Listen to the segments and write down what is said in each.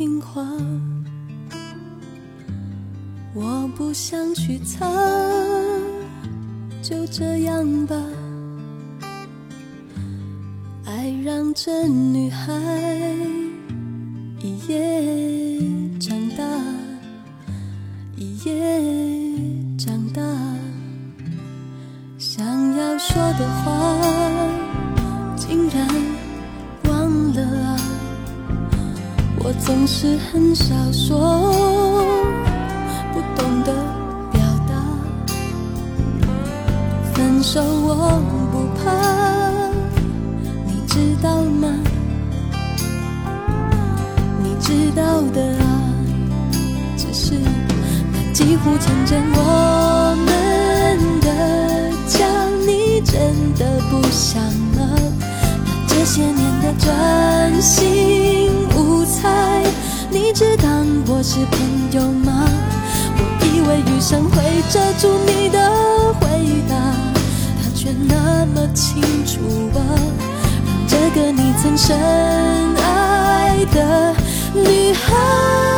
听话。我不想去擦，就这样吧。爱让这女孩一夜长大。一夜长大，想要说的话总是很少说，不懂得表达。分手我不怕，你知道吗？你知道的啊，只是那。几乎成真，我们是朋友吗？我以为余生会遮住你的回答，他却那么清楚啊，让这个你曾深爱的女孩。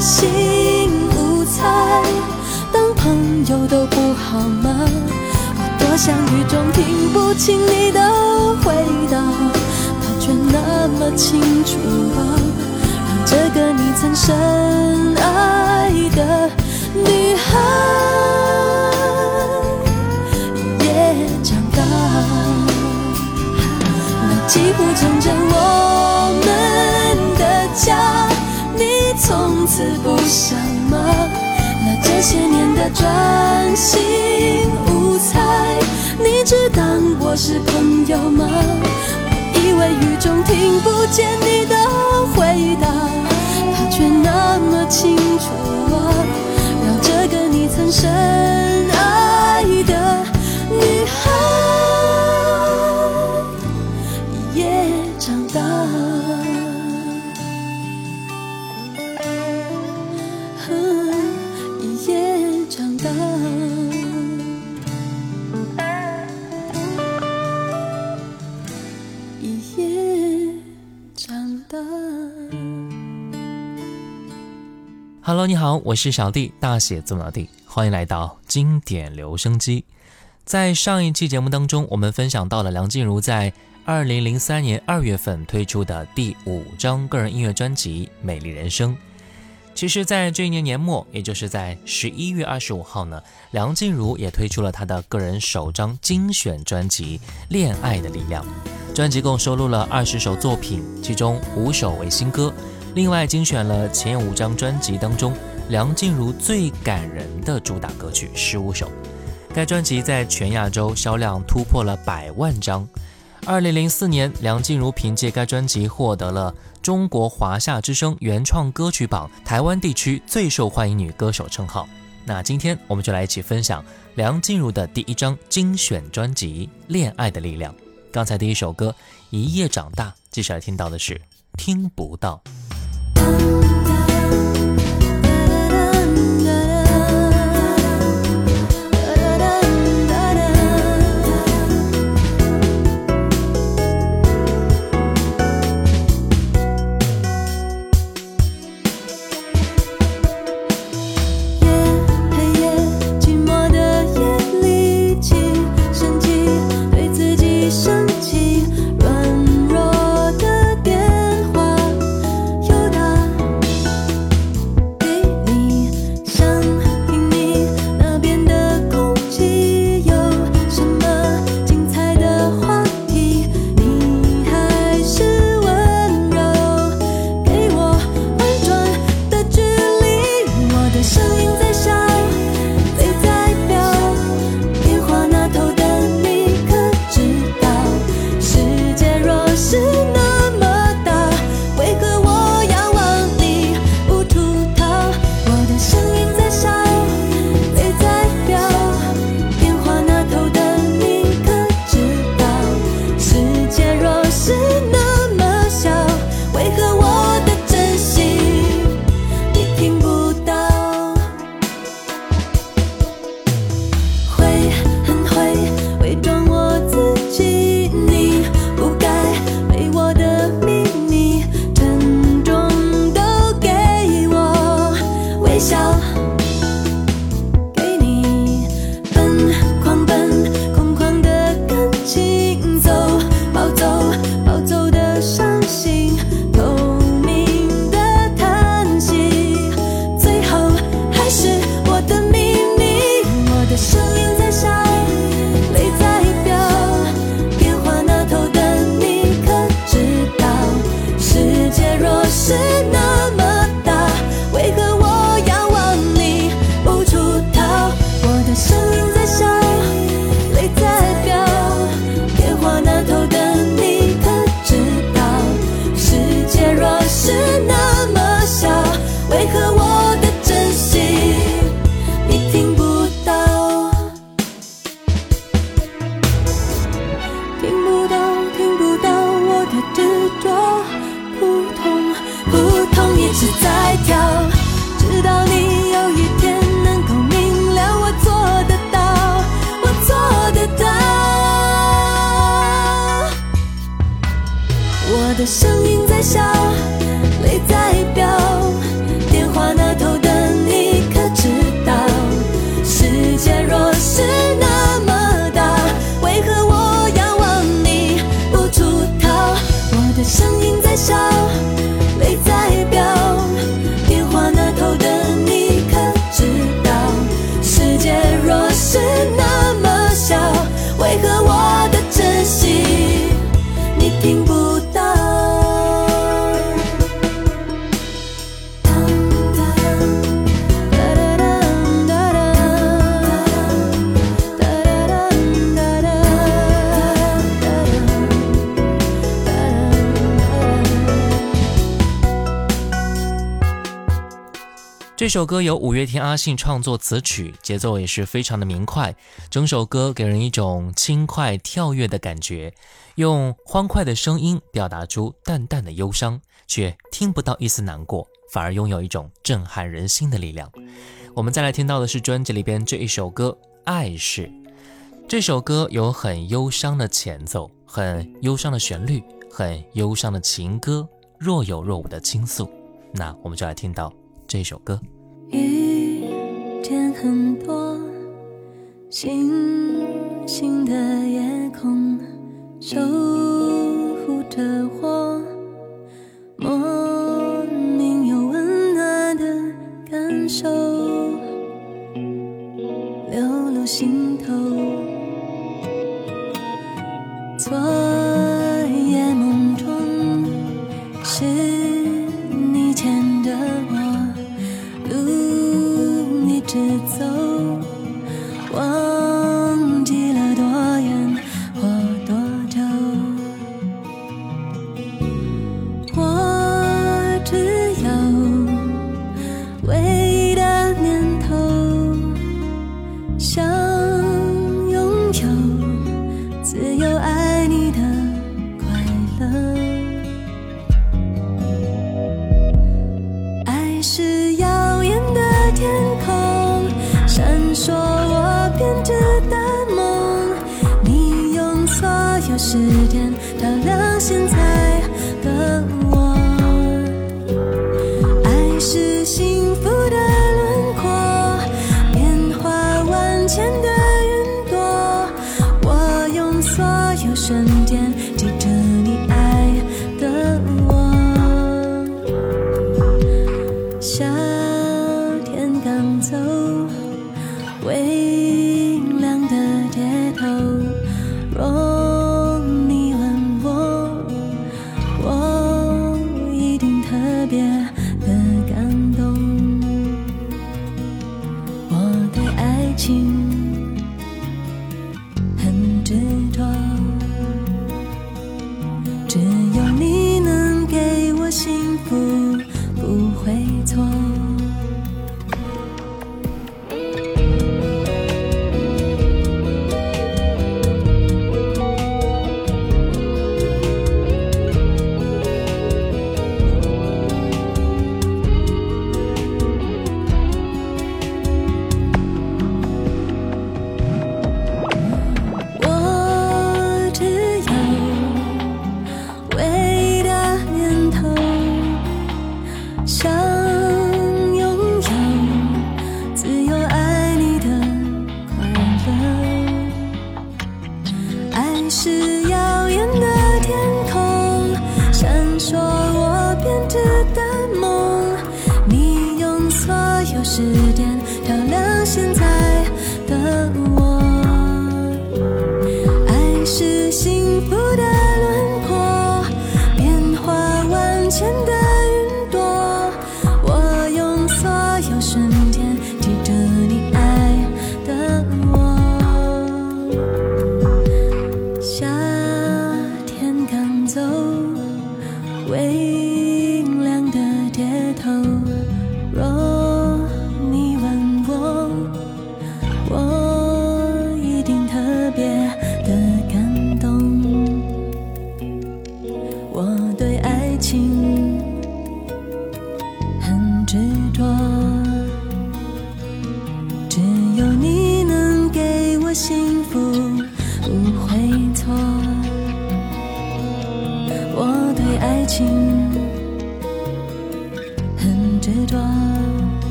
心无猜，当朋友都不好吗？我多想雨中听不清你的回答，他却那么清楚啊，让这个你曾深爱的女孩。也长大，那几乎成真我们的家，不想吗？那这些年的专心无猜，你只当我是朋友吗？我以为雨中听不见你的回答，他却那么清楚啊，让这个你曾深 Hello，你好，我是小弟，大写字母的弟，欢迎来到经典留声机。在上一期节目当中，我们分享到了梁静茹在二零零三年二月份推出的第五张个人音乐专辑《美丽人生》。其实，在这一年年末，也就是在十一月二十五号呢，梁静茹也推出了她的个人首张精选专辑《恋爱的力量》。专辑共收录了二十首作品，其中五首为新歌。另外，精选了前五张专辑当中梁静茹最感人的主打歌曲十五首。该专辑在全亚洲销量突破了百万张。二零零四年，梁静茹凭借该专辑获得了中国华夏之声原创歌曲榜台湾地区最受欢迎女歌手称号。那今天我们就来一起分享梁静茹的第一张精选专辑《恋爱的力量》。刚才第一首歌《一夜长大》，接下来听到的是《听不到》。这这首歌由五月天阿信创作词曲，节奏也是非常的明快，整首歌给人一种轻快跳跃的感觉，用欢快的声音表达出淡淡的忧伤，却听不到一丝难过，反而拥有一种震撼人心的力量。我们再来听到的是专辑里边这一首歌《爱是》，这首歌有很忧伤的前奏，很忧伤的旋律，很忧伤的情歌，若有若无的倾诉。那我们就来听到。这首歌，遇见很多星星的夜空，守护着我，莫名有温暖的感受。流露心头。错。走为了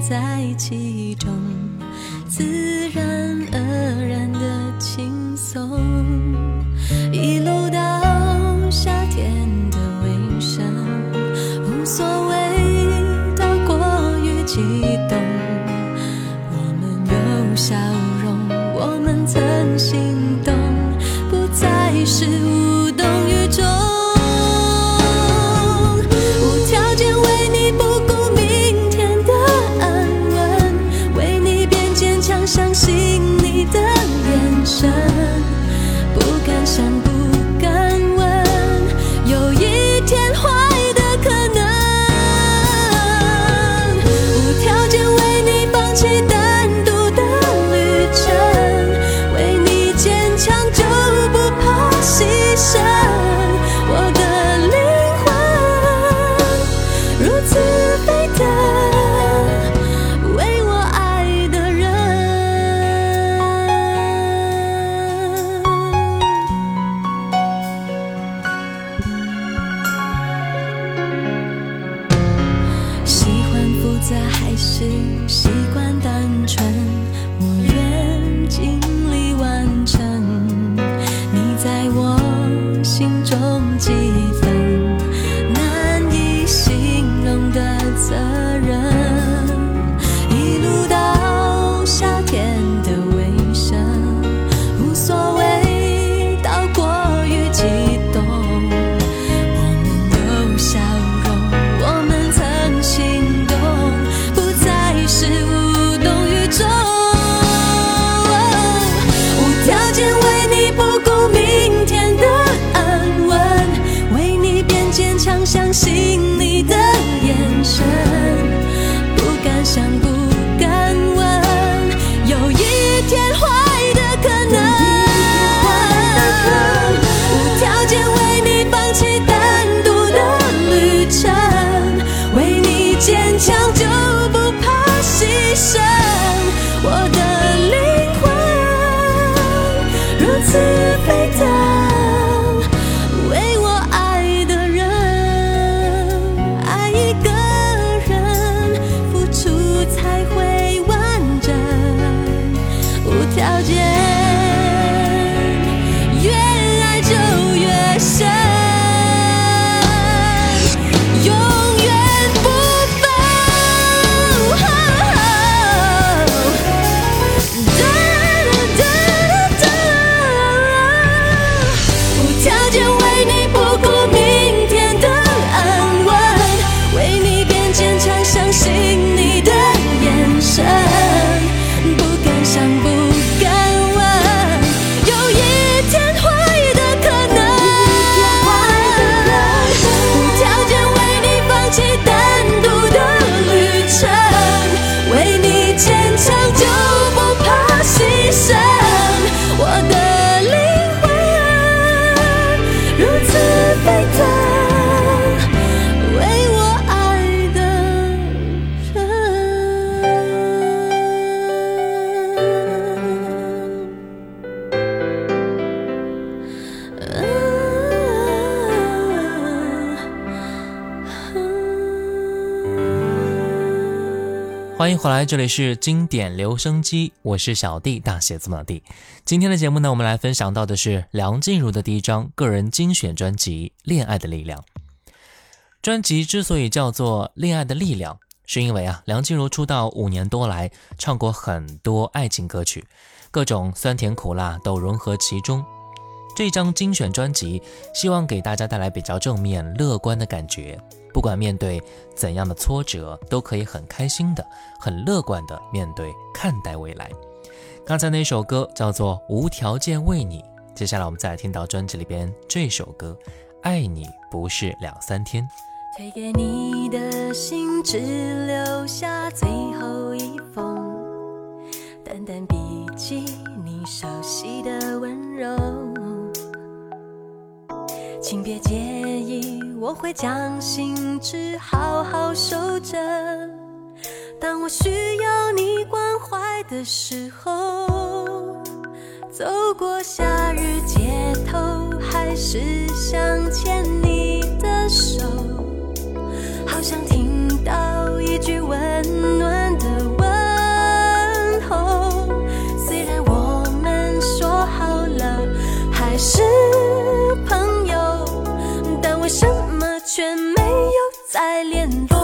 在其中自然而然的轻松一路到夏天。shall 欢迎回来，这里是经典留声机，我是小弟，大写字母弟。今天的节目呢，我们来分享到的是梁静茹的第一张个人精选专辑《恋爱的力量》。专辑之所以叫做《恋爱的力量》，是因为啊，梁静茹出道五年多来，唱过很多爱情歌曲，各种酸甜苦辣都融合其中。这张精选专辑希望给大家带来比较正面、乐观的感觉。不管面对怎样的挫折，都可以很开心的、很乐观的面对、看待未来。刚才那首歌叫做《无条件为你》，接下来我们再来听到专辑里边这首歌《爱你不是两三天》。推给你的信只留下最后一封，淡淡笔记你熟悉的温柔。请别介意，我会将信纸好好收着。当我需要你关怀的时候，走过夏日街头，还是想牵你的手。好想听到一句温暖的问候。虽然我们说好了还是朋友，但为什么却没有再联络？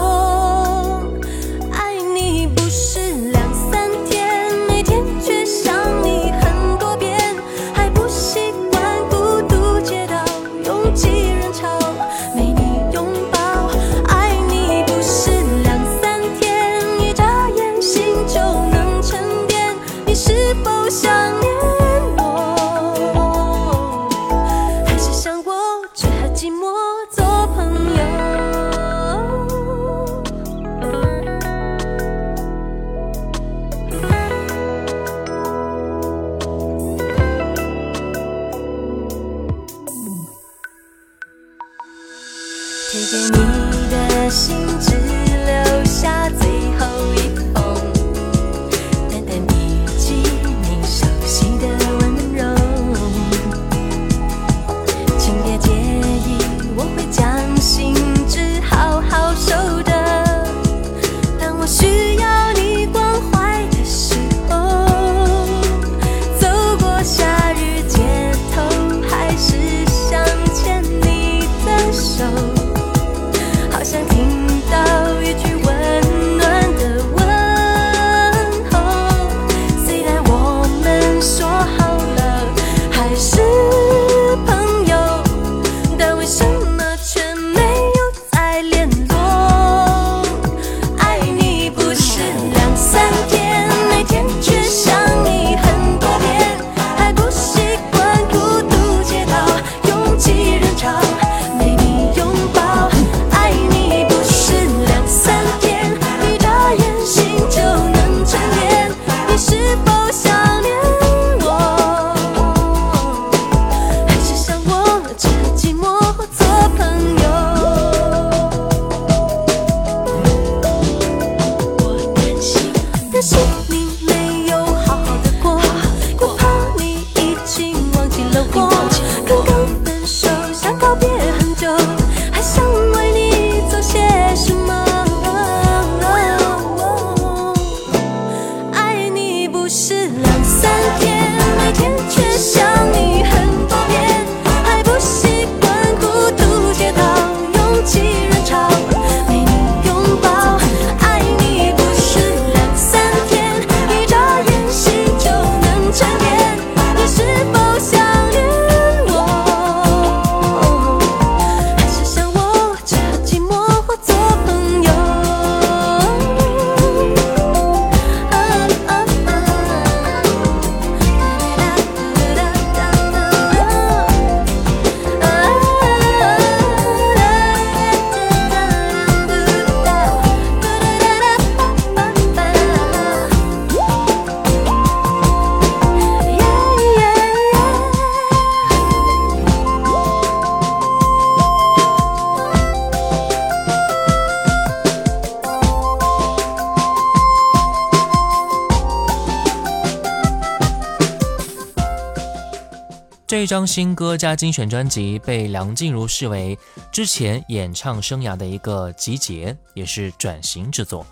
张新歌加精选专辑被梁静茹视为之前演唱生涯的一个集结，也是转型之作。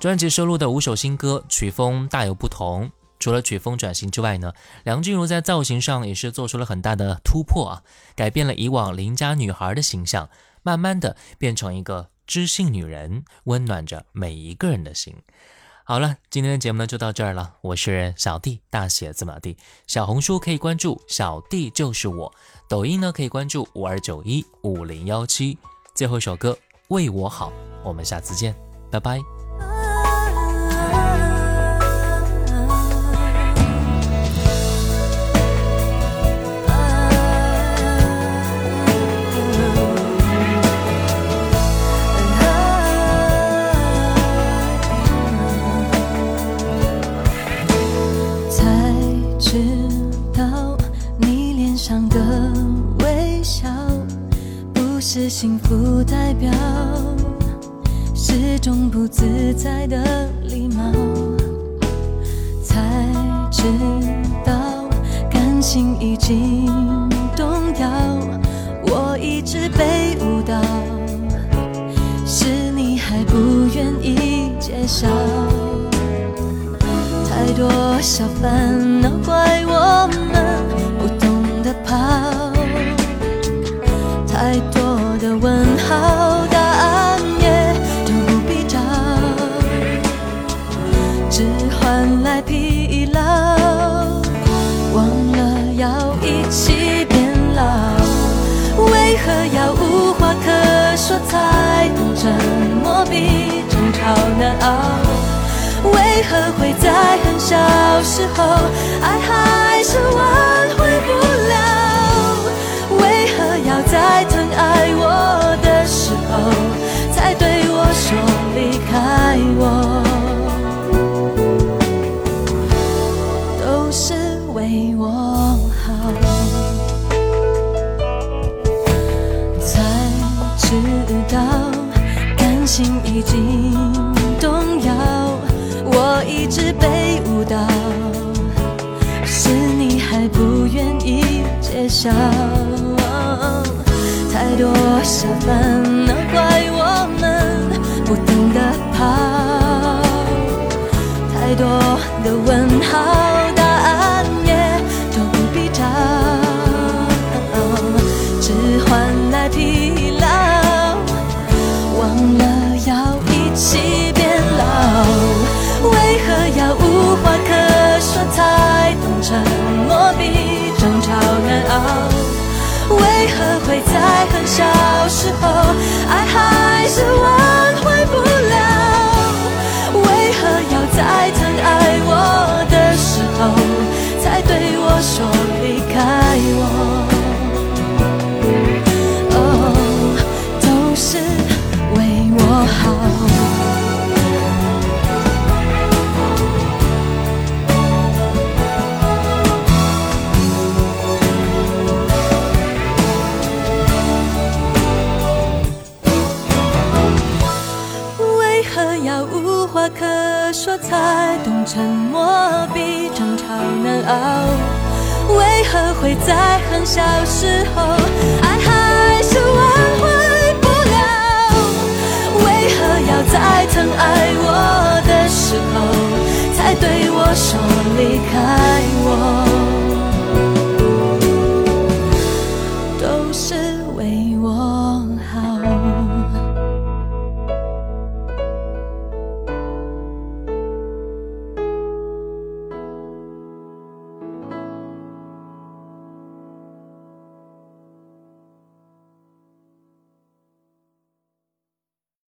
专辑收录的五首新歌，曲风大有不同。除了曲风转型之外呢，梁静茹在造型上也是做出了很大的突破啊，改变了以往邻家女孩的形象，慢慢的变成一个知性女人，温暖着每一个人的心。好了，今天的节目呢就到这儿了。我是小弟，大写字母 D。小红书可以关注小弟就是我，抖音呢可以关注五二九一五零幺七。最后一首歌为我好，我们下次见，拜拜。幸福代表，是种不自在的礼貌。才知道感情已经动摇，我一直被误导，是你还不愿意揭晓。太多小烦恼怪我们不懂得跑，何会在很小时候，爱还是挽回不了？为何要再疼？爱我到，是你还不愿意揭晓，太多小烦恼怪我们不懂得跑，太多的问号，在很小时候，爱还是我好难熬？为何会在很小时候，爱还是挽回不了？为何要在疼爱我的时候，才对我说离开？我